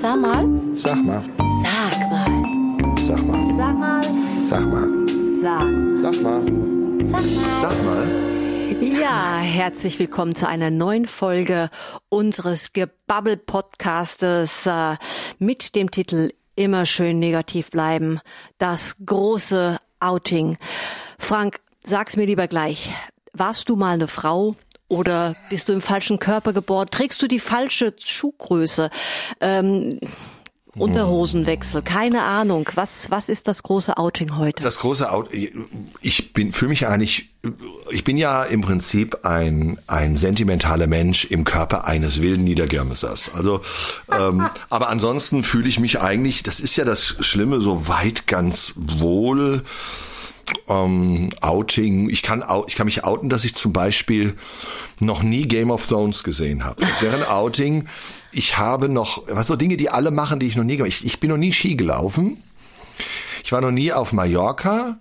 Sag mal. Sag mal. Sag mal. Sag mal. Sag mal. Sag mal. Sag. Sag mal. Sag mal. Sag mal. Ja, herzlich willkommen zu einer neuen Folge unseres Gebabbel-Podcastes äh, mit dem Titel Immer schön negativ bleiben. Das große Outing. Frank, sag's mir lieber gleich. Warst du mal eine Frau oder bist du im falschen Körper geboren? Trägst du die falsche Schuhgröße? Ähm, Unterhosenwechsel, keine Ahnung. Was, was ist das große Outing heute? Das große Out ich bin für mich eigentlich ich bin ja im Prinzip ein ein sentimentaler Mensch im Körper eines wilden Niedergirmesers. Also ähm, aber ansonsten fühle ich mich eigentlich, das ist ja das Schlimme, so weit ganz wohl. Ähm, Outing, ich kann ich kann mich outen, dass ich zum Beispiel noch nie Game of Thrones gesehen habe. Das wäre ein Outing. Ich habe noch, was so Dinge, die alle machen, die ich noch nie gemacht. Ich, ich bin noch nie Ski gelaufen. Ich war noch nie auf Mallorca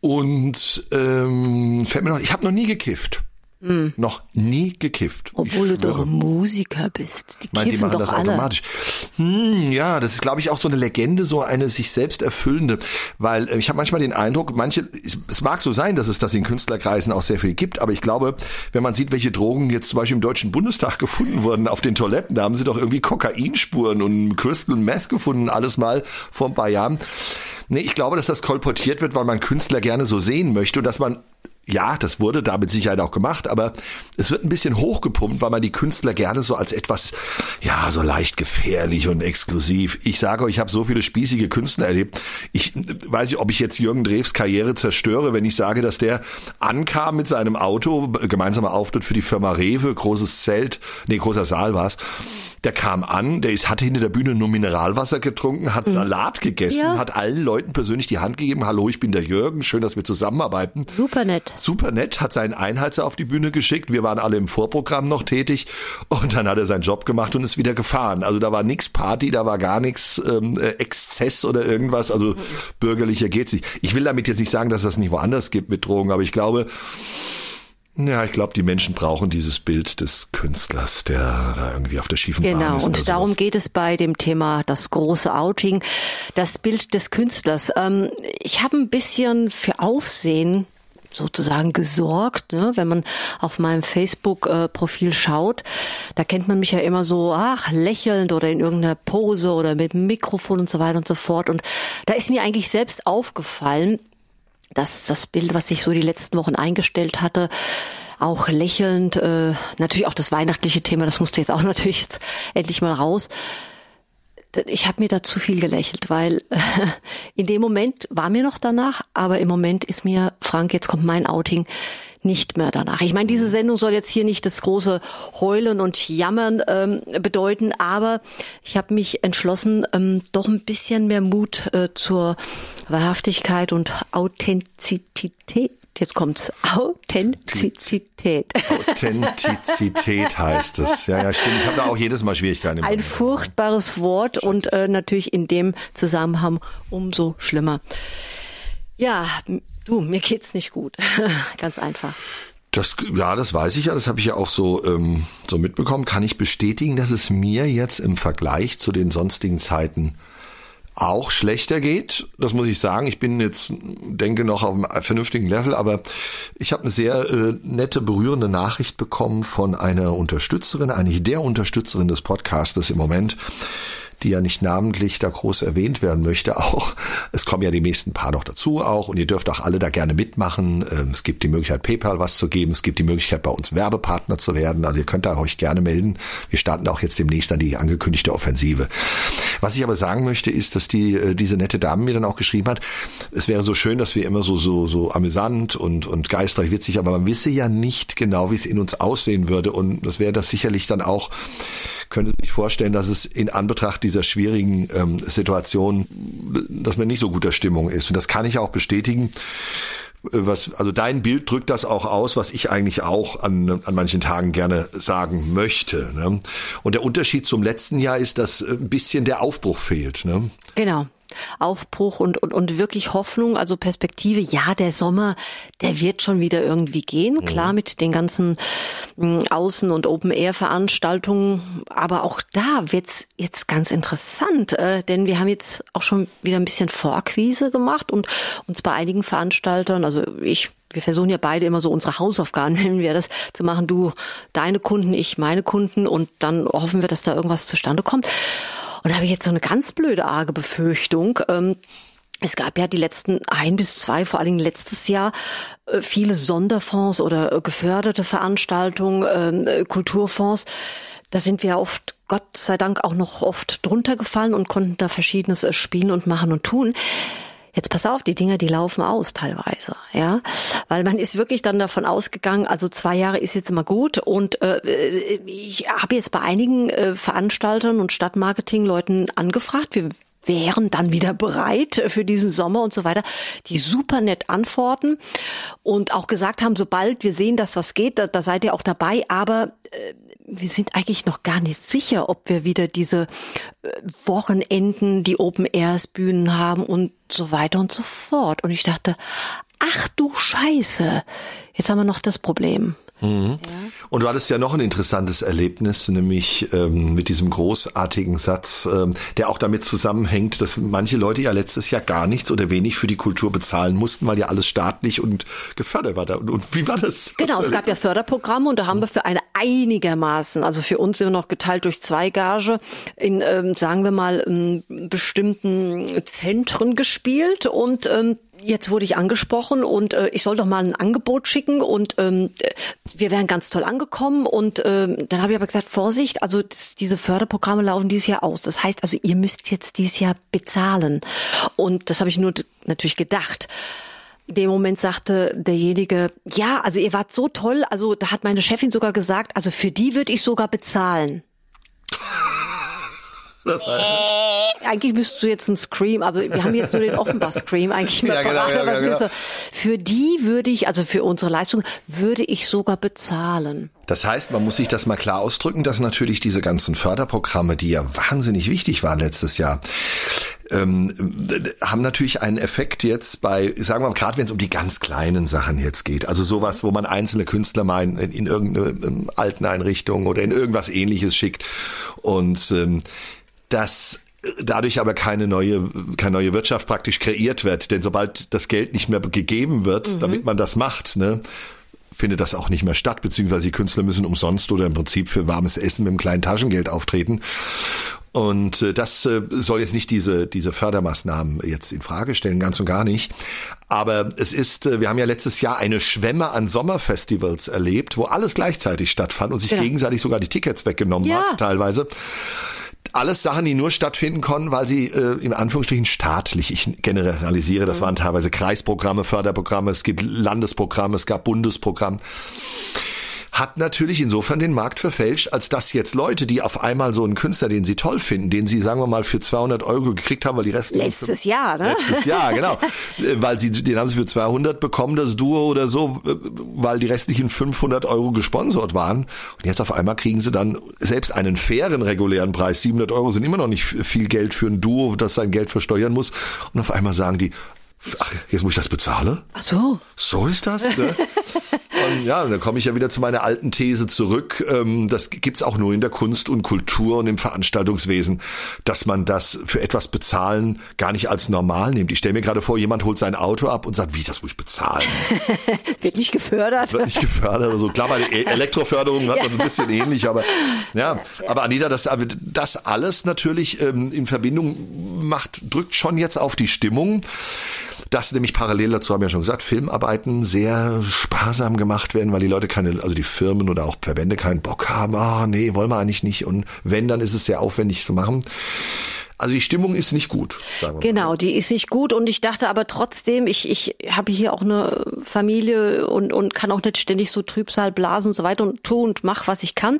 und ähm, fällt mir noch, ich habe noch nie gekifft. Hm. Noch nie gekifft. Obwohl du doch. Musiker bist. Die meine, die machen doch das alle. automatisch. Hm, ja, das ist, glaube ich, auch so eine Legende, so eine sich selbst erfüllende. Weil äh, ich habe manchmal den Eindruck, manche, es, es mag so sein, dass es das in Künstlerkreisen auch sehr viel gibt, aber ich glaube, wenn man sieht, welche Drogen jetzt zum Beispiel im Deutschen Bundestag gefunden wurden auf den Toiletten, da haben sie doch irgendwie Kokainspuren und Crystal Meth gefunden, alles mal vor ein paar Jahren. Nee, ich glaube, dass das kolportiert wird, weil man Künstler gerne so sehen möchte und dass man ja, das wurde da mit Sicherheit auch gemacht, aber es wird ein bisschen hochgepumpt, weil man die Künstler gerne so als etwas, ja, so leicht gefährlich und exklusiv. Ich sage euch, ich habe so viele spießige Künstler erlebt. Ich weiß nicht, ob ich jetzt Jürgen Drews Karriere zerstöre, wenn ich sage, dass der ankam mit seinem Auto, gemeinsamer Auftritt für die Firma Rewe, großes Zelt, nee, großer Saal war's. Der kam an, der ist, hatte hinter der Bühne nur Mineralwasser getrunken, hat Salat gegessen, Ja. hat allen Leuten persönlich die Hand gegeben. Hallo, ich bin der Jürgen, schön, dass wir zusammenarbeiten Super nett. super nett, hat seinen Einheizer auf die Bühne geschickt. Wir waren alle im Vorprogramm noch tätig und dann hat er seinen Job gemacht und ist wieder gefahren. Also da war nix Party, da war gar nichts ähm, äh, Exzess oder irgendwas. Also bürgerlicher geht's nicht. Ich will damit jetzt nicht sagen, dass das nicht woanders gibt mit Drogen, aber ich glaube, ja, ich glaube, die Menschen brauchen dieses Bild des Künstlers, der da irgendwie auf der schiefen Bahn Genau, ist. oder und darum geht es bei dem Thema das große Outing, das Bild des Künstlers. Ähm, ich habe ein bisschen für Aufsehen sozusagen gesorgt, ne? wenn man auf meinem Facebook-Profil schaut. Da kennt man mich ja immer so, ach, lächelnd oder in irgendeiner Pose oder mit Mikrofon und so weiter und so fort. Und da ist mir eigentlich selbst aufgefallen, dass das Bild, was ich so die letzten Wochen eingestellt hatte, auch lächelnd, äh, natürlich auch das weihnachtliche Thema, das musste jetzt auch natürlich jetzt endlich mal raus. Ich habe mir da zu viel gelächelt, weil äh, in dem Moment war mir noch danach, aber im Moment ist mir, Frank, jetzt kommt mein Outing, nicht mehr danach. Ich meine, diese Sendung soll jetzt hier nicht das große Heulen und Jammern ähm, bedeuten, aber ich habe mich entschlossen, ähm, doch ein bisschen mehr Mut äh, zur Wahrhaftigkeit und Authentizität. Jetzt kommt's. Authentizität. Authentizität heißt es. Ja, ja, stimmt. Ich habe da auch jedes Mal Schwierigkeiten. im Ein furchtbares Wort und äh, natürlich in dem Zusammenhang umso schlimmer. Ja, du, mir geht's nicht gut. Ganz einfach. Das, ja, das weiß ich ja, das habe ich ja auch so, ähm, so mitbekommen. Kann ich bestätigen, dass es mir jetzt im Vergleich zu den sonstigen Zeiten auch schlechter geht. Das muss ich sagen. Ich bin jetzt, denke noch auf einem vernünftigen Level, aber ich habe eine sehr äh, nette, berührende Nachricht bekommen von einer Unterstützerin, eigentlich der Unterstützerin des Podcastes im Moment, die ja nicht namentlich da groß erwähnt werden möchte, auch. Es kommen ja die nächsten paar noch dazu auch und ihr dürft auch alle da gerne mitmachen. Ähm, Es gibt die Möglichkeit, PayPal was zu geben. Es gibt die Möglichkeit, bei uns Werbepartner zu werden. Also ihr könnt da euch gerne melden. Wir starten auch jetzt demnächst an die angekündigte Offensive. Was ich aber sagen möchte, ist, dass die, äh, diese nette Dame mir dann auch geschrieben hat, es wäre so schön, dass wir immer so, so, so amüsant und, und geistreich witzig, aber man wisse ja nicht genau, wie es in uns aussehen würde und das wäre das sicherlich dann auch könnte sich vorstellen, dass es in Anbetracht dieser schwierigen ähm, Situation, dass man nicht so guter Stimmung ist. Und das kann ich auch bestätigen. Äh, Was, also dein Bild drückt das auch aus, was ich eigentlich auch an, an manchen Tagen gerne sagen möchte. Ne? Und der Unterschied zum letzten Jahr ist, dass äh, ein bisschen der Aufbruch fehlt. Ne? Genau. Aufbruch und, und, und wirklich Hoffnung, also Perspektive. Ja, der Sommer, der wird schon wieder irgendwie gehen. Klar, mit den ganzen mh, Außen- und Open-Air-Veranstaltungen. Aber auch da wird's jetzt ganz interessant, äh, denn wir haben jetzt auch schon wieder ein bisschen Vorquise gemacht und uns bei einigen Veranstaltern, also ich wir versuchen ja beide immer so unsere Hausaufgaben, nennen wir das, zu machen. Du deine Kunden, ich meine Kunden und dann hoffen wir, dass da irgendwas zustande kommt. Und da habe ich jetzt so eine ganz blöde, arge Befürchtung. Ähm, es gab ja die letzten ein bis zwei, vor allen Dingen letztes Jahr, äh, viele Sonderfonds oder äh, geförderte Veranstaltungen, äh, Kulturfonds. Da sind wir oft, Gott sei Dank, auch noch oft drunter gefallen und konnten da Verschiedenes spielen und machen und tun. Jetzt pass auf, die Dinger, die laufen aus teilweise, ja, weil man ist wirklich dann davon ausgegangen, also zwei Jahre ist jetzt immer gut und äh, ich habe jetzt bei einigen äh, Veranstaltern und Stadtmarketing-Leuten angefragt, wir wären dann wieder bereit für diesen Sommer und so weiter, die super nett antworten und auch gesagt haben, sobald wir sehen, dass was geht, da, da seid ihr auch dabei, aber äh, wir sind eigentlich noch gar nicht sicher, ob wir wieder diese äh, Wochenenden, die Open Airs Bühnen haben und so weiter und so fort. Und ich dachte, ach du Scheiße, jetzt haben wir noch das Problem. Mhm. Ja. Und du hattest ja noch ein interessantes Erlebnis, nämlich ähm, mit diesem großartigen Satz, ähm, der auch damit zusammenhängt, dass manche Leute ja letztes Jahr gar nichts oder wenig für die Kultur bezahlen mussten, weil ja alles staatlich und gefördert war. Da. Und, und wie war das? Genau, es gab ja Förderprogramme und da haben wir für eine einigermaßen, also für uns wir noch geteilt durch zwei Gage, in, ähm, sagen wir mal, ähm, bestimmten Zentren gespielt und ähm, Jetzt wurde ich angesprochen und äh, ich soll doch mal ein Angebot schicken und ähm, wir wären ganz toll angekommen und ähm, dann habe ich aber gesagt, Vorsicht, also das, diese Förderprogramme laufen dieses Jahr aus. Das heißt also, ihr müsst jetzt dieses Jahr bezahlen. Und das habe ich nur natürlich gedacht. In dem Moment sagte derjenige, ja, also ihr wart so toll, also da hat meine Chefin sogar gesagt, also für die würde ich sogar bezahlen. Das heißt, eigentlich müsstest du jetzt einen Scream, aber wir haben jetzt nur den Offenbach-Scream eigentlich ja, genau, ja, ja, genau. so, Für die würde ich, also für unsere Leistung, würde ich sogar bezahlen. Das heißt, man muss sich das mal klar ausdrücken, dass natürlich diese ganzen Förderprogramme, die ja wahnsinnig wichtig waren letztes Jahr, ähm, haben natürlich einen Effekt jetzt bei, sagen wir mal, gerade wenn es um die ganz kleinen Sachen jetzt geht. Also sowas, wo man einzelne Künstler mal in, in irgendeine ähm, Alteneinrichtung oder in irgendwas ähnliches schickt. Und ähm, das dadurch aber keine neue, keine neue Wirtschaft praktisch kreiert wird. Denn sobald das Geld nicht mehr gegeben wird, mhm. damit man das macht, ne, findet das auch nicht mehr statt, beziehungsweise die Künstler müssen umsonst oder im Prinzip für warmes Essen mit einem kleinen Taschengeld auftreten. Und äh, das äh, soll jetzt nicht diese, diese Fördermaßnahmen jetzt in Frage stellen, ganz und gar nicht. Aber es ist, äh, wir haben ja letztes Jahr eine Schwemme an Sommerfestivals erlebt, wo alles gleichzeitig stattfand und sich ja. gegenseitig sogar die Tickets weggenommen ja. hat, teilweise alles Sachen, die nur stattfinden konnten, weil sie äh, in Anführungsstrichen staatlich, ich generalisiere, das mhm. waren teilweise Kreisprogramme, Förderprogramme, es gibt Landesprogramme, es gab Bundesprogramm hat natürlich insofern den Markt verfälscht, als dass jetzt Leute, die auf einmal so einen Künstler, den sie toll finden, den sie, sagen wir mal, für 200 Euro gekriegt haben, weil die Rest Letztes Jahr, ne? Letztes Jahr, genau. Äh, weil sie, den haben sie für 200 bekommen, das Duo oder so, äh, weil die restlichen 500 Euro gesponsert waren. Und jetzt auf einmal kriegen sie dann selbst einen fairen regulären Preis. 700 Euro sind immer noch nicht viel Geld für ein Duo, das sein Geld versteuern muss. Und auf einmal sagen die, ach, jetzt muss ich das bezahlen? Ach so. So ist das, ne? Und ja, dann komme ich ja wieder zu meiner alten These zurück. Ähm, das gibt's auch nur in der Kunst und Kultur und im Veranstaltungswesen, dass man das für etwas bezahlen gar nicht als normal nimmt. Ich stelle mir gerade vor, jemand holt sein Auto ab und sagt, wie, das muss ich bezahlen? Wird nicht gefördert. Wird nicht gefördert. Also klar, bei der e- Elektroförderung hat man so ein bisschen ähnlich, aber ja. Aber Anita, das, das alles natürlich ähm, in Verbindung macht, drückt schon jetzt auf die Stimmung dass nämlich parallel dazu, haben wir ja schon gesagt, Filmarbeiten sehr sparsam gemacht werden, weil die Leute keine, also die Firmen oder auch Verbände keinen Bock haben, ah nee, wollen wir eigentlich nicht. Und wenn, dann ist es sehr aufwendig zu machen. Also die Stimmung ist nicht gut. Genau, mal. die ist nicht gut und ich dachte aber trotzdem, ich, ich habe hier auch eine Familie und, und kann auch nicht ständig so Trübsal blasen und so weiter und tu und mach, was ich kann.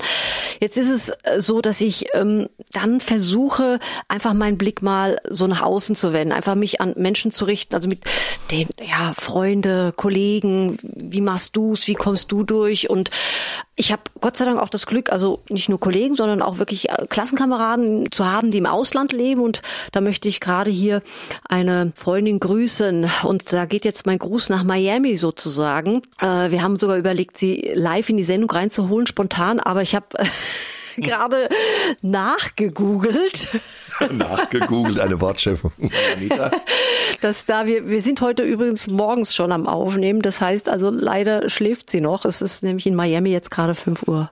Jetzt ist es äh, so, dass ich ähm, dann versuche, einfach meinen Blick mal so nach außen zu wenden, einfach mich an Menschen zu richten, also mit den ja Freunde, Kollegen, wie machst du's, wie kommst du durch und ich habe Gott sei Dank auch das Glück, also nicht nur Kollegen, sondern auch wirklich äh, Klassenkameraden zu haben, die im Ausland leben. Und da möchte ich gerade hier eine Freundin grüßen. Und da geht jetzt mein Gruß nach Miami sozusagen. Äh, wir haben sogar überlegt, sie live in die Sendung reinzuholen, spontan. Aber ich habe gerade nachgegoogelt. nachgegoogelt, eine Wortschöpfung. Anita. dass da wir, wir sind heute übrigens morgens schon am Aufnehmen. Das heißt also, leider schläft sie noch. Es ist nämlich in Miami jetzt gerade 5 Uhr.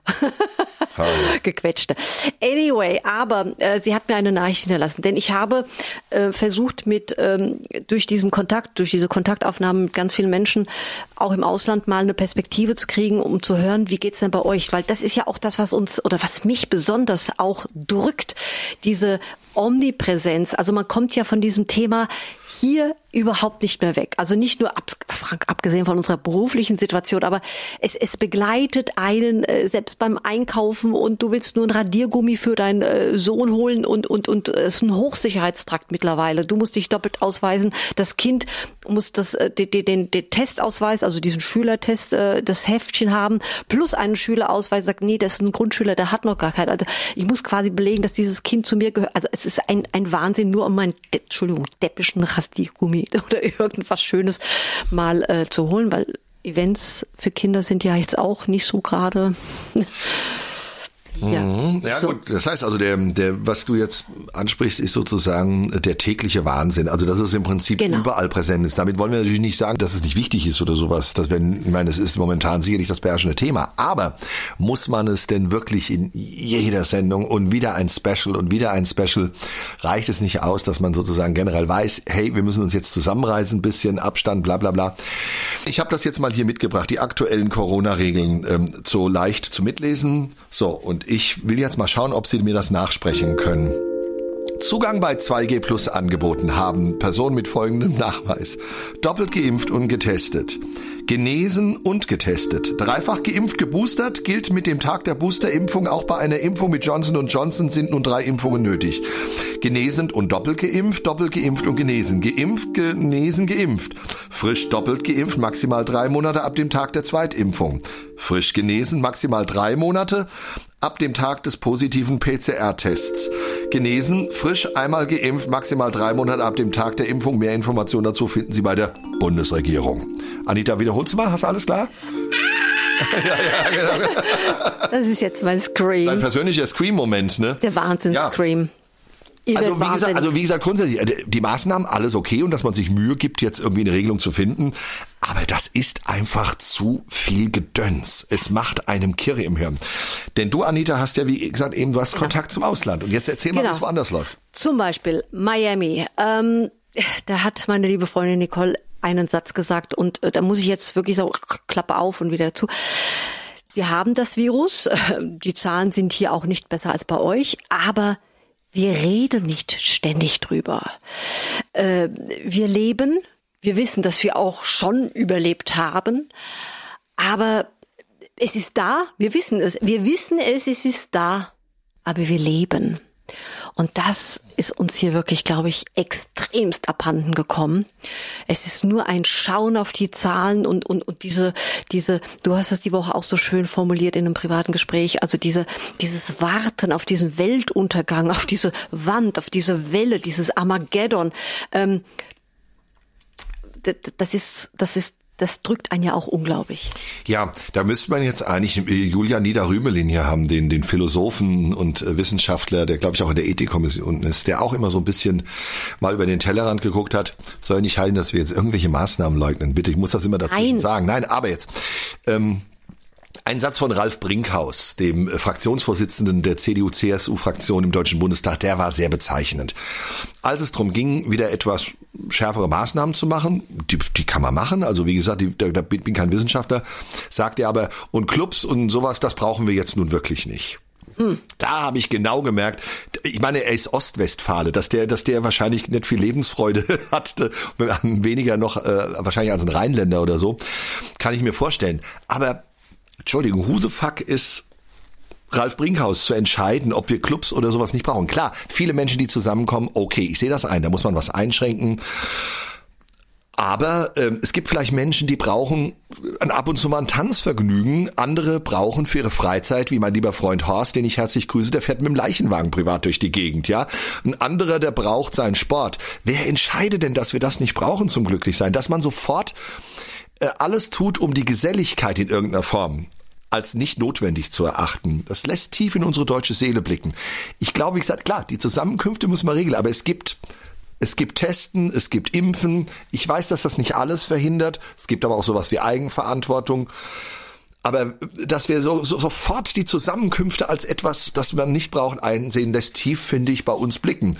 Gequetschte. Anyway, aber äh, sie hat mir eine Nachricht hinterlassen, denn ich habe äh, versucht mit ähm, durch diesen Kontakt, durch diese Kontaktaufnahmen mit ganz vielen Menschen auch im Ausland mal eine Perspektive zu kriegen, um zu hören, wie geht's denn bei euch, weil das ist ja auch das, was uns oder was mich besonders auch drückt, diese Omnipräsenz. Also man kommt ja von diesem Thema hier überhaupt nicht mehr weg. Also nicht nur ab, Frank, abgesehen von unserer beruflichen Situation, aber es, es begleitet einen äh, selbst beim Einkaufen und du willst nur ein Radiergummi für deinen äh, Sohn holen und und und äh, es ist ein Hochsicherheitstrakt mittlerweile. Du musst dich doppelt ausweisen. Das Kind muss das äh, den, den, den Testausweis, also diesen Schülertest, äh, das Heftchen haben plus einen Schülerausweis. Sagt nee, das ist ein Grundschüler, der hat noch gar keinen. Also ich muss quasi belegen, dass dieses Kind zu mir gehört. Also es ist ein ein Wahnsinn nur um meinen Entschuldigung deppischen Rasiergummi oder irgendwas Schönes mal äh, zu holen, weil Events für Kinder sind ja jetzt auch nicht so gerade ja, mhm. ja so. gut, das heißt also, der, der, was du jetzt ansprichst, ist sozusagen der tägliche Wahnsinn. Also, dass es im Prinzip genau. überall präsent ist. Damit wollen wir natürlich nicht sagen, dass es nicht wichtig ist oder sowas. Dass wenn, ich meine, es ist momentan sicherlich das beherrschende Thema. Aber muss man es denn wirklich in jeder Sendung und wieder ein Special und wieder ein Special? Reicht es nicht aus, dass man sozusagen generell weiß, hey, wir müssen uns jetzt zusammenreisen, bisschen Abstand, bla bla bla. Ich habe das jetzt mal hier mitgebracht, die aktuellen Corona-Regeln ähm, so leicht zu mitlesen. So, und ich will jetzt mal schauen, ob Sie mir das nachsprechen können. Zugang bei 2G Plus angeboten haben Personen mit folgendem Nachweis. Doppelt geimpft und getestet. Genesen und getestet. Dreifach geimpft, geboostert gilt mit dem Tag der Boosterimpfung. Auch bei einer Impfung mit Johnson Johnson sind nun drei Impfungen nötig. Genesend und doppelt geimpft, doppelt geimpft und genesen. Geimpft, genesen, geimpft. Frisch doppelt geimpft, maximal drei Monate ab dem Tag der Zweitimpfung. Frisch genesen, maximal drei Monate ab dem Tag des positiven PCR-Tests. Genesen, frisch, einmal geimpft, maximal drei Monate ab dem Tag der Impfung. Mehr Informationen dazu finden Sie bei der Bundesregierung. Anita, wiederholst du mal? Hast du alles klar? ja, ja, genau. Das ist jetzt mein Scream. Dein persönlicher Scream-Moment, ne? Der Wahnsinns-Scream. Ja. Also wie, gesagt, also wie gesagt, grundsätzlich, äh, die Maßnahmen, alles okay und dass man sich Mühe gibt, jetzt irgendwie eine Regelung zu finden. Aber das ist einfach zu viel Gedöns. Es macht einem Kirre im Hirn. Denn du, Anita, hast ja, wie gesagt, eben, du hast genau. Kontakt zum Ausland. Und jetzt erzähl mal, genau. wie es woanders läuft. Zum Beispiel Miami. Ähm, da hat meine liebe Freundin Nicole einen Satz gesagt und äh, da muss ich jetzt wirklich so Klappe auf und wieder zu. Wir haben das Virus. Die Zahlen sind hier auch nicht besser als bei euch, aber wir reden nicht ständig drüber. Äh, wir leben, wir wissen, dass wir auch schon überlebt haben, aber es ist da, wir wissen es, wir wissen es, es ist da, aber wir leben. Und das ist uns hier wirklich, glaube ich, extremst abhanden gekommen. Es ist nur ein Schauen auf die Zahlen und, und, und diese, diese, du hast es die Woche auch so schön formuliert in einem privaten Gespräch, also diese, dieses Warten auf diesen Weltuntergang, auf diese Wand, auf diese Welle, dieses Armageddon. Ähm, das ist, das ist das drückt einen ja auch unglaublich. Ja, da müsste man jetzt eigentlich äh, Julia Niederrümelin hier haben, den, den Philosophen und äh, Wissenschaftler, der glaube ich auch in der Ethikkommission ist, der auch immer so ein bisschen mal über den Tellerrand geguckt hat. Soll nicht halten, dass wir jetzt irgendwelche Maßnahmen leugnen. Bitte, ich muss das immer dazu sagen. Nein, aber jetzt. Ähm, ein Satz von Ralf Brinkhaus, dem Fraktionsvorsitzenden der CDU-CSU-Fraktion im Deutschen Bundestag, der war sehr bezeichnend. Als es darum ging, wieder etwas schärfere Maßnahmen zu machen, die, die kann man machen, also wie gesagt, die, da, da bin kein Wissenschaftler, sagt er aber, und Clubs und sowas, das brauchen wir jetzt nun wirklich nicht. Hm. Da habe ich genau gemerkt, ich meine, er ist Ostwestfale, dass der, dass der wahrscheinlich nicht viel Lebensfreude hat, weniger noch äh, wahrscheinlich als ein Rheinländer oder so, kann ich mir vorstellen. Aber Entschuldigung, who the fuck ist Ralf Brinkhaus zu entscheiden, ob wir Clubs oder sowas nicht brauchen. Klar, viele Menschen, die zusammenkommen, okay, ich sehe das ein, da muss man was einschränken. Aber ähm, es gibt vielleicht Menschen, die brauchen äh, ab und zu mal ein Tanzvergnügen. Andere brauchen für ihre Freizeit, wie mein lieber Freund Horst, den ich herzlich grüße, der fährt mit dem Leichenwagen privat durch die Gegend, ja. Ein anderer, der braucht seinen Sport. Wer entscheidet denn, dass wir das nicht brauchen zum Glücklichsein? Dass man sofort äh, alles tut, um die Geselligkeit in irgendeiner Form als nicht notwendig zu erachten. Das lässt tief in unsere deutsche Seele blicken. Ich glaube, wie gesagt, klar, die Zusammenkünfte muss man regeln, aber es gibt es gibt Testen, es gibt Impfen. Ich weiß, dass das nicht alles verhindert. Es gibt aber auch sowas wie Eigenverantwortung. Aber dass wir so, so sofort die Zusammenkünfte als etwas, das man nicht braucht, einsehen, lässt tief, finde ich, bei uns blicken.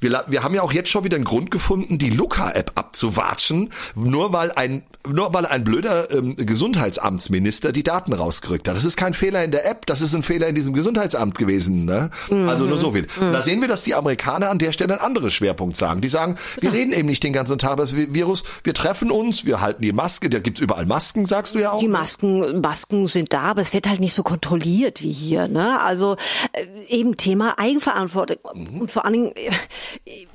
Wir, wir haben ja auch jetzt schon wieder einen Grund gefunden, die Luca-App abzuwatschen, nur weil ein, nur weil ein blöder ähm, Gesundheitsamtsminister die Daten rausgerückt hat. Das ist kein Fehler in der App, das ist ein Fehler in diesem Gesundheitsamt gewesen. Ne? Mhm. Also nur so viel. Mhm. Da sehen wir, dass die Amerikaner an der Stelle einen anderen Schwerpunkt sagen. Die sagen, wir reden eben nicht den ganzen Tag über das Virus, wir treffen uns, wir halten die Maske, da gibt's überall Masken, sagst du ja auch. Die Masken Masken sind da, aber es wird halt nicht so kontrolliert wie hier. Ne? Also äh, eben Thema Eigenverantwortung. Mhm. Und vor allen Dingen, äh,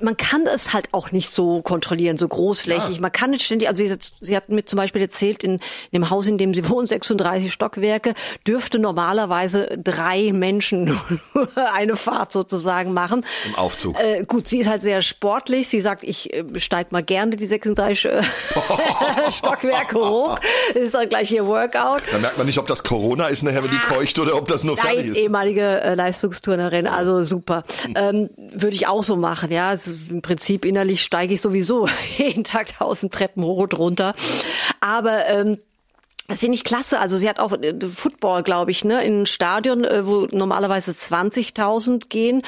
man kann es halt auch nicht so kontrollieren, so großflächig. Ja. Man kann nicht ständig, also sie, sie hat mir zum Beispiel erzählt, in, in dem Haus, in dem sie wohnen, 36 Stockwerke, dürfte normalerweise drei Menschen eine Fahrt sozusagen machen. Im Aufzug. Äh, gut, sie ist halt sehr sportlich. Sie sagt, ich äh, steig mal gerne die 36 äh, Stockwerke hoch. Das ist auch gleich ihr Workout. Dann merkt man nicht, ob das Corona ist nachher, wenn die keucht oder ob das nur Nein, fertig ist. ehemalige äh, Leistungsturnerin, also super. Ähm, Würde ich auch so machen, ja. Also Im Prinzip innerlich steige ich sowieso jeden Tag tausend Treppen hoch und runter. Aber ähm, das finde ich klasse. Also sie hat auch äh, Football, glaube ich, ne, in ein Stadion, äh, wo normalerweise 20.000 gehen.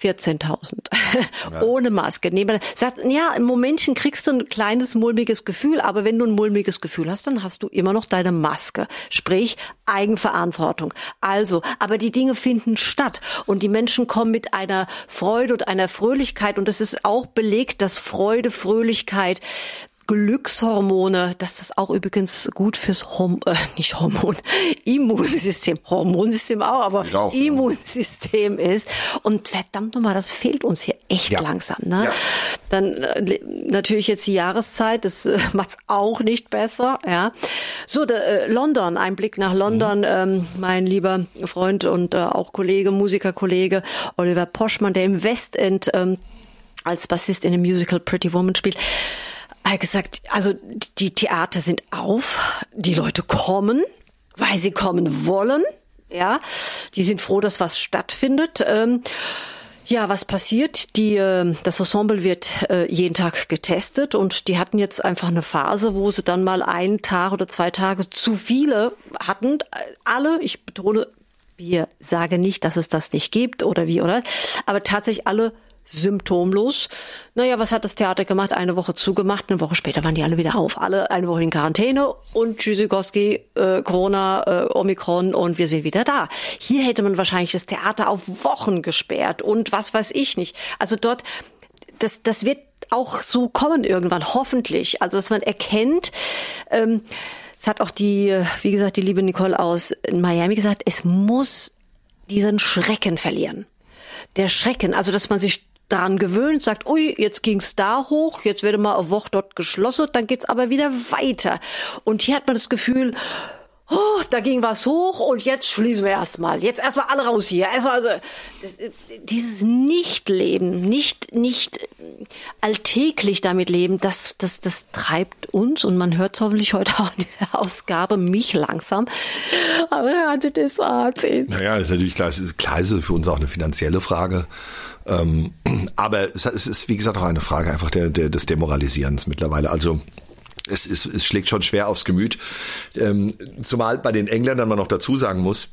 14.000 ja. ohne Maske. Nee, sagt, ja, im Momentchen kriegst du ein kleines mulmiges Gefühl, aber wenn du ein mulmiges Gefühl hast, dann hast du immer noch deine Maske. Sprich, Eigenverantwortung. Also, aber die Dinge finden statt und die Menschen kommen mit einer Freude und einer Fröhlichkeit und es ist auch belegt, dass Freude, Fröhlichkeit Glückshormone, dass das auch übrigens gut fürs Horm äh, nicht Hormon, Immunsystem, Hormonsystem auch, aber auch, Immunsystem ja. ist. Und verdammt nochmal, das fehlt uns hier echt ja. langsam. Ne? Ja. Dann äh, natürlich jetzt die Jahreszeit, das äh, macht's auch nicht besser. Ja, so der, äh, London, ein Blick nach London. Mhm. Ähm, mein lieber Freund und äh, auch Kollege, Musikerkollege Oliver Poschmann, der im Westend ähm, als Bassist in dem Musical Pretty Woman spielt hat gesagt, also die Theater sind auf, die Leute kommen, weil sie kommen wollen. Ja, die sind froh, dass was stattfindet. Ähm, ja, was passiert? Die, äh, das Ensemble wird äh, jeden Tag getestet und die hatten jetzt einfach eine Phase, wo sie dann mal einen Tag oder zwei Tage zu viele hatten. Alle, ich betone, wir sagen nicht, dass es das nicht gibt oder wie, oder? Aber tatsächlich alle symptomlos. Naja, was hat das Theater gemacht? Eine Woche zugemacht, eine Woche später waren die alle wieder auf. Alle eine Woche in Quarantäne und Tschüssikowski, äh, Corona, äh, Omikron und wir sind wieder da. Hier hätte man wahrscheinlich das Theater auf Wochen gesperrt und was weiß ich nicht. Also dort, das, das wird auch so kommen irgendwann, hoffentlich. Also dass man erkennt, ähm, es hat auch die, wie gesagt, die liebe Nicole aus Miami gesagt, es muss diesen Schrecken verlieren der Schrecken, also dass man sich daran gewöhnt, sagt, ui, jetzt ging's da hoch, jetzt werde mal eine Woche dort geschlossen, dann geht's aber wieder weiter. Und hier hat man das Gefühl, oh, da ging was hoch und jetzt schließen wir erstmal. Jetzt erstmal alle raus hier. Erstmal also, dieses Nichtleben, nicht nicht alltäglich damit leben, das das das treibt uns und man hört hoffentlich heute auch in dieser Ausgabe mich langsam. Aber das Fazit. Naja, ist natürlich klar, es ist, klar, ist für uns auch eine finanzielle Frage. Ähm, aber es ist, wie gesagt, auch eine Frage einfach der, der, des Demoralisierens mittlerweile. Also es, es, es schlägt schon schwer aufs Gemüt. Ähm, zumal bei den Engländern man noch dazu sagen muss,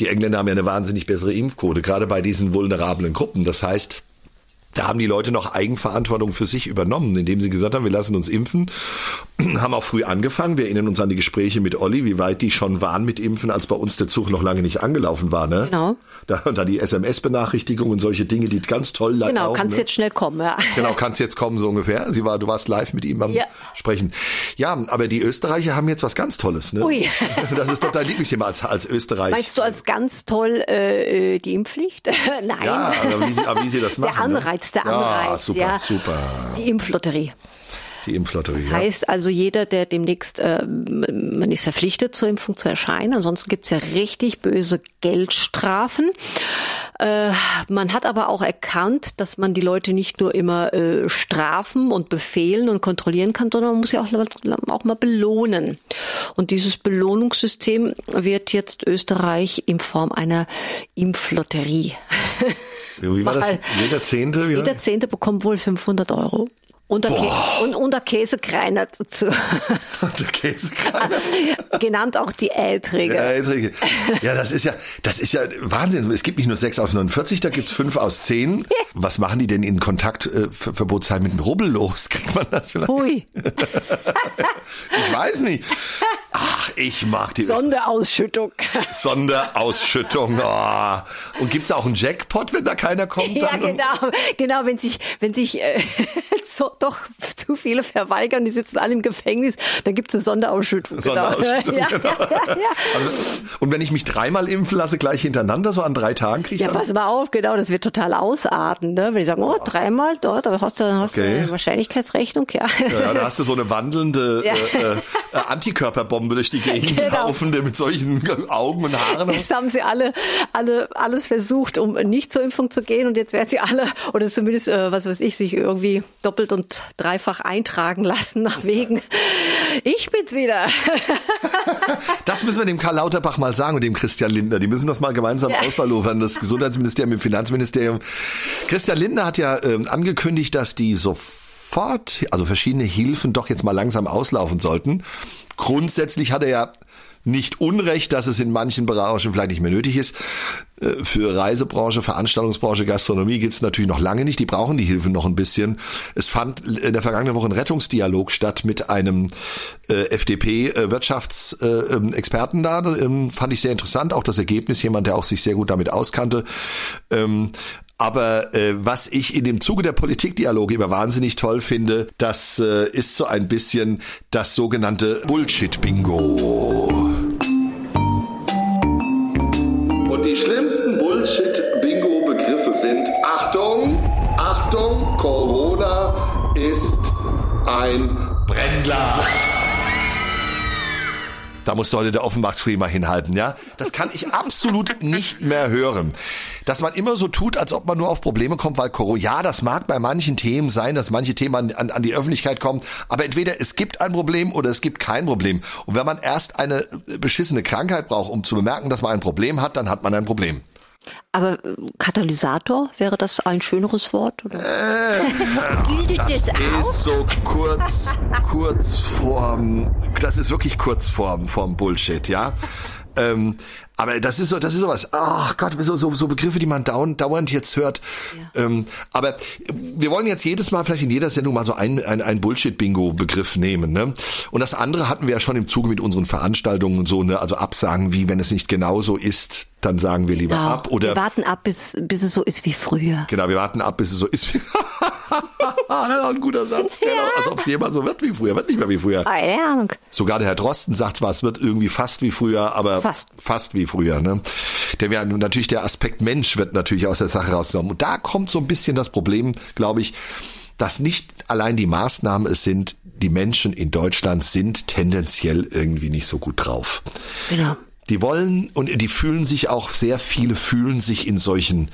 die Engländer haben ja eine wahnsinnig bessere Impfquote, gerade bei diesen vulnerablen Gruppen. Das heißt, da haben die Leute noch Eigenverantwortung für sich übernommen, indem sie gesagt haben, wir lassen uns impfen, haben auch früh angefangen. Wir erinnern uns an die Gespräche mit Olli, wie weit die schon waren mit Impfen, als bei uns der Zug noch lange nicht angelaufen war. Ne? Genau. Da, dann die SMS-Benachrichtigung und solche Dinge, die ganz toll Genau, laufen, kannst ne? jetzt schnell kommen. Ja. Genau, kannst jetzt kommen so ungefähr. Sie war, du warst live mit ihm am ja. Sprechen. Ja, aber die Österreicher haben jetzt was ganz Tolles. Ne? Ui. Das ist doch dein Lieblingsthema als, als Österreich. Meinst du als ganz toll äh, äh die Impfpflicht? Nein. Ja, aber wie sie, aber wie sie das machen. Der ne? Anreiz, der Anreiz. Ja, super, ja. super. Die Impflotterie. Die Impflotterie. Das heißt also, jeder, der demnächst, äh, man ist verpflichtet, zur Impfung zu erscheinen. Ansonsten gibt's ja richtig böse Geldstrafen. Äh, man hat aber auch erkannt, dass man die Leute nicht nur immer äh, strafen und befehlen und kontrollieren kann, sondern man muss ja auch, auch mal belohnen. Und dieses Belohnungssystem wird jetzt Österreich in Form einer Impflotterie. Wie war das? Jeder Zehnte? Jeder Zehnte bekommt wohl 500 Euro. Und der, und, und der Käsekreiner dazu. Und der Käsekreiner. Genannt auch die Älträge. Älträge. Ja, das ist ja, das ist ja Wahnsinn. Es gibt nicht nur sechs aus 49, da gibt's fünf aus zehn. Was machen die denn in Kontaktverbotszeiten äh, mit dem Rubbel los? Kriegt man das vielleicht? Hui. ich weiß nicht. Ach, ich mag die Sonderausschüttung. Sonderausschüttung. Oh. Und gibt's auch einen Jackpot, wenn da keiner kommt? Ja, genau. Genau, wenn sich, wenn sich äh, so, doch zu viele verweigern, die sitzen alle im Gefängnis, dann gibt's eine Sonderausschüttung. Sonderausschüttung genau. genau. Ja, ja, ja. Also, und wenn ich mich dreimal impfen lasse, gleich hintereinander, so an drei Tagen kriege ich Ja, dann? pass mal auf, genau, das wird total ausarten. Ne? Wenn ich sagen, oh, dreimal dort, da hast du, hast Okay. du eine Wahrscheinlichkeitsrechnung, ja. Ja, da hast du so eine wandelnde Ja. äh, äh, Antikörperbombe durch die Gegend Genau. laufende mit solchen Augen und Haaren. Jetzt haben sie alle, alle, alles versucht, um nicht zur Impfung zu gehen und jetzt werden sie alle, oder zumindest, äh, was weiß ich, sich irgendwie doppelt und dreifach eintragen lassen nach wegen. Ich bin's wieder. Das müssen wir dem Karl Lauterbach mal sagen und dem Christian Lindner. Die müssen das mal gemeinsam Ja. ausballovern, das Gesundheitsministerium im Finanzministerium. Christian Lindner hat ja ähm, angekündigt, dass die sofort, also verschiedene Hilfen doch jetzt mal langsam auslaufen sollten. Grundsätzlich hat er ja nicht Unrecht, dass es in manchen Branchen vielleicht nicht mehr nötig ist. Äh, Für Reisebranche, Veranstaltungsbranche, Gastronomie geht's natürlich noch lange nicht. Die brauchen die Hilfe noch ein bisschen. Es fand in der vergangenen Woche ein Rettungsdialog statt mit einem äh, FDP-Wirtschaftsexperten da. Ähm, fand ich sehr interessant. Auch das Ergebnis, jemand, der auch sich sehr gut damit auskannte. Ähm, aber äh, was ich in dem Zuge der Politikdialoge immer wahnsinnig toll finde, das äh, ist so ein bisschen das sogenannte Bullshit-Bingo. Und die schlimmsten Bullshit-Bingo-Begriffe sind Achtung, Achtung, Corona ist ein Brennglas. Da musste heute der Offenbachsfree mal hinhalten, ja? Das kann ich absolut nicht mehr hören. Dass man immer so tut, als ob man nur auf Probleme kommt, weil Corona, ja, das mag bei manchen Themen sein, dass manche Themen an, an, an die Öffentlichkeit kommen, aber entweder es gibt ein Problem oder es gibt kein Problem. Und wenn man erst eine äh, beschissene Krankheit braucht, um zu bemerken, dass man ein Problem hat, dann hat man ein Problem. Aber äh, Katalysator, wäre das ein schöneres Wort? Oder? Gilt das, auch? Ist so kurz, kurz vorm, das ist wirklich kurz vorm, vorm Bullshit, ja. Ähm, aber das ist so, das ist sowas. Ach Gott, so, so, so Begriffe, die man dauernd, dauernd jetzt hört. Ähm, aber wir wollen jetzt jedes Mal vielleicht in jeder Sendung mal so einen, einen, einen Bullshit-Bingo-Begriff nehmen. Ne? Und das andere hatten wir ja schon im Zuge mit unseren Veranstaltungen und so, ne? Also Absagen wie, wenn es nicht genauso ist, dann sagen wir lieber Genau. ab. Oder Wir warten ab, bis, bis es so ist wie früher. Genau, wir warten ab, bis es so ist. das ist auch ein guter Satz, genau. Als ob es jemals so wird wie früher. Wird nicht mehr wie früher. Sogar der Herr Drosten sagt zwar, es wird irgendwie fast wie früher, aber Fast. fast wie früher. Ne? Der wäre natürlich der Aspekt Mensch wird natürlich aus der Sache rausgenommen. Und da kommt so ein bisschen das Problem, glaube ich, dass nicht allein die Maßnahmen es sind, die Menschen in Deutschland sind tendenziell irgendwie nicht so gut drauf. Genau. Die wollen und die fühlen sich auch, sehr viele fühlen sich in solchen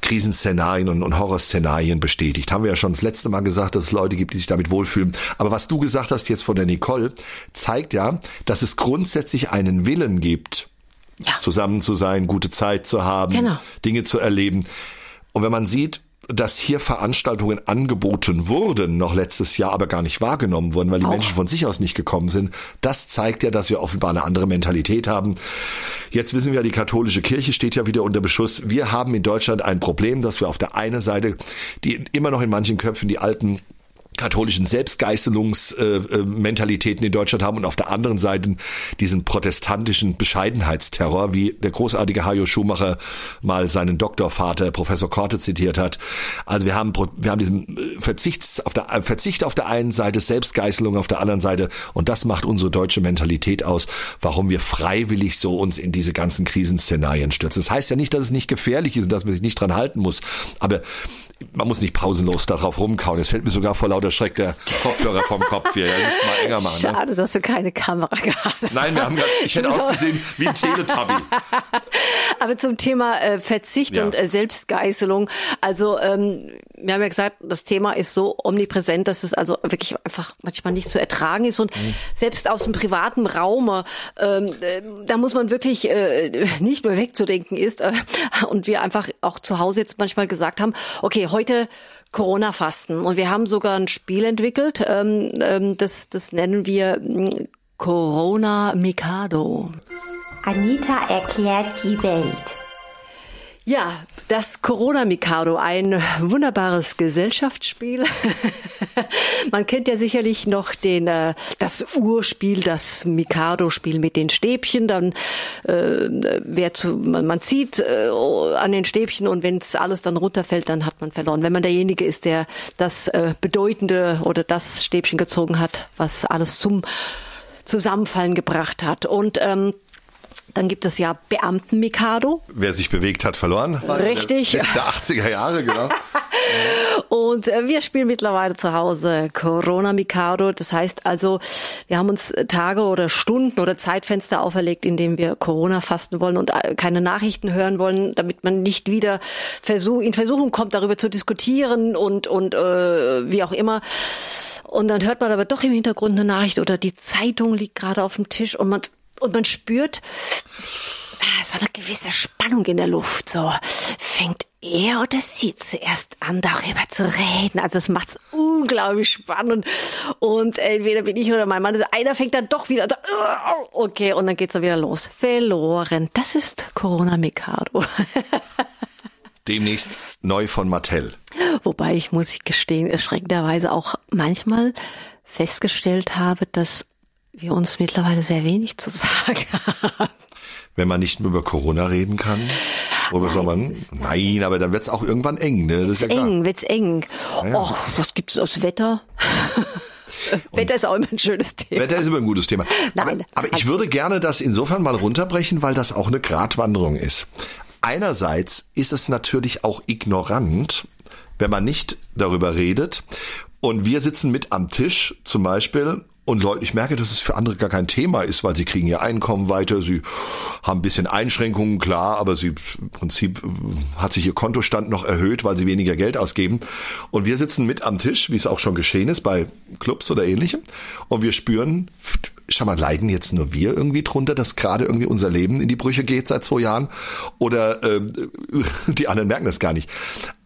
Krisenszenarien und, und Horrorszenarien bestätigt. Haben wir ja schon das letzte Mal gesagt, dass es Leute gibt, die sich damit wohlfühlen. Aber was du gesagt hast jetzt von der Nicole, zeigt ja, dass es grundsätzlich einen Willen gibt, Ja. zusammen zu sein, gute Zeit zu haben, Genau. Dinge zu erleben. Und wenn man sieht, dass hier Veranstaltungen angeboten wurden, noch letztes Jahr aber gar nicht wahrgenommen wurden, weil die Auch. Menschen von sich aus nicht gekommen sind. Das zeigt ja, dass wir offenbar eine andere Mentalität haben. Jetzt wissen wir, die katholische Kirche steht ja wieder unter Beschuss. Wir haben in Deutschland ein Problem, dass wir auf der einen Seite die immer noch in manchen Köpfen die alten katholischen Selbstgeißelungsmentalitäten in Deutschland haben und auf der anderen Seite diesen protestantischen Bescheidenheitsterror, wie der großartige Hajo Schumacher mal seinen Doktorvater Professor Korte zitiert hat. Also wir haben wir haben diesen äh, Verzichts auf der äh, Verzicht auf der einen Seite, Selbstgeißelung auf der anderen Seite und das macht unsere deutsche Mentalität aus, warum wir freiwillig so uns in diese ganzen Krisenszenarien stürzen. Das heißt ja nicht, dass es nicht gefährlich ist und dass man sich nicht dran halten muss, aber man muss nicht pausenlos darauf rumkauen. Es fällt mir sogar vor lauter Schreck der Kopfhörer vom Kopf hier. Ja, müsst mal enger machen. Ne? Schade, dass du keine Kamera gehabt hast. Nein, wir haben grad, ich hätte ausgesehen wie ein Teletubby. Aber zum Thema äh, Verzicht Ja. und äh, Selbstgeißelung. Also ähm, wir haben ja gesagt, das Thema ist so omnipräsent, dass es also wirklich einfach manchmal nicht zu ertragen ist. Und Mhm. selbst aus dem privaten Raum, ähm, äh, da muss man wirklich äh, nicht mehr wegzudenken ist. Äh, und wir einfach auch zu Hause jetzt manchmal gesagt haben, okay, heute Corona-Fasten. Und wir haben sogar ein Spiel entwickelt, ähm, ähm, das, das nennen wir mm, Corona Mikado. Anita erklärt die Welt. Ja, das Corona Mikado, ein wunderbares Gesellschaftsspiel. Man kennt ja sicherlich noch den äh, das Urspiel, das Mikado-Spiel mit den Stäbchen. Dann äh, wer zu, man, man zieht äh, an den Stäbchen und wenn es alles dann runterfällt, dann hat man verloren. Wenn man derjenige ist, der das äh, bedeutende oder das Stäbchen gezogen hat, was alles zum Zusammenfallen gebracht hat. Und ähm, dann gibt es ja Beamten-Mikado. Wer sich bewegt, hat verloren. Richtig. Letzte 80er Jahre, genau. Und äh, wir spielen mittlerweile zu Hause Corona Mikado. Das heißt also, wir haben uns Tage oder Stunden oder Zeitfenster auferlegt, in denen wir Corona fasten wollen und äh, keine Nachrichten hören wollen, damit man nicht wieder versuch, in Versuchung kommt, darüber zu diskutieren und, und äh, wie auch immer. Und dann hört man aber doch im Hintergrund eine Nachricht oder die Zeitung liegt gerade auf dem Tisch und man, und man spürt, ah, so eine gewisse Spannung in der Luft. So fängt er oder sie zuerst an, darüber zu reden. Also das macht's unglaublich spannend. Und entweder bin ich oder mein Mann. Also einer fängt dann doch wieder. Okay, und dann geht's dann wieder los. Verloren. Das ist Corona Mikado. Demnächst neu von Mattel. Wobei ich, muss ich gestehen, erschreckenderweise auch manchmal festgestellt habe, dass wir uns mittlerweile sehr wenig zu sagen haben. Wenn man nicht mehr über Corona reden kann, worüber soll man? Nein, aber dann wird's auch irgendwann eng, ne? Ist ja eng, wird's eng. ja. Och, was gibt's aus Wetter? Wetter ist auch immer ein schönes Thema. Wetter ist immer ein gutes Thema. Nein, aber, aber ich würde gerne das insofern mal runterbrechen, weil das auch eine Gratwanderung ist. Einerseits ist es natürlich auch ignorant, wenn man nicht darüber redet. Und wir sitzen mit am Tisch zum Beispiel und Leute, ich merke, dass es für andere gar kein Thema ist, weil sie kriegen ihr Einkommen weiter, sie haben ein bisschen Einschränkungen, klar, aber sie im Prinzip äh, hat sich ihr Kontostand noch erhöht, weil sie weniger Geld ausgeben. Und wir sitzen mit am Tisch, wie es auch schon geschehen ist bei Clubs oder ähnlichem, und wir spüren, schau mal, leiden jetzt nur wir irgendwie drunter, dass gerade irgendwie unser Leben in die Brüche geht seit zwei Jahren? Oder äh, die anderen merken das gar nicht.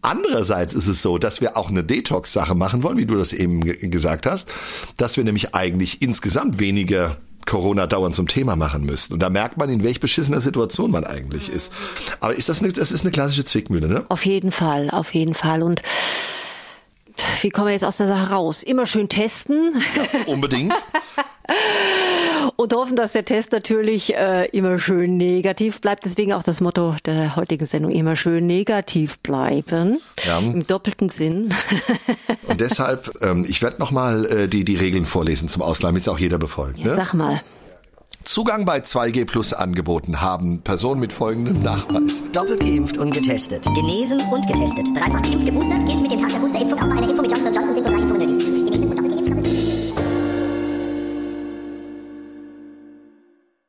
Andererseits ist es so, dass wir auch eine Detox-Sache machen wollen, wie du das eben ge- gesagt hast, dass wir nämlich eigentlich insgesamt weniger Corona dauernd zum Thema machen müssten. Und da merkt man, in welch beschissener Situation man eigentlich ist. Aber ist das, eine, das ist eine klassische Zwickmühle, ne? Auf jeden Fall, auf jeden Fall. Und wie kommen wir jetzt aus der Sache raus? Immer schön testen Unbedingt. und hoffen, dass der Test natürlich äh, immer schön negativ bleibt. Deswegen auch das Motto der heutigen Sendung, immer schön negativ bleiben. Ja. Im doppelten Sinn. Und deshalb, ähm, ich werde nochmal äh, die, die Regeln vorlesen zum Ausleihen, damit es auch jeder befolgt. Ne? Sag mal. Zugang bei 2G Plus Angeboten haben Personen mit folgendem Nachweis. Doppelt geimpft und getestet. Genesen und getestet. Dreifach geimpft, geboostert, gilt mit dem Tag der Boosterimpfung auch bei einer Impfung mit Johnson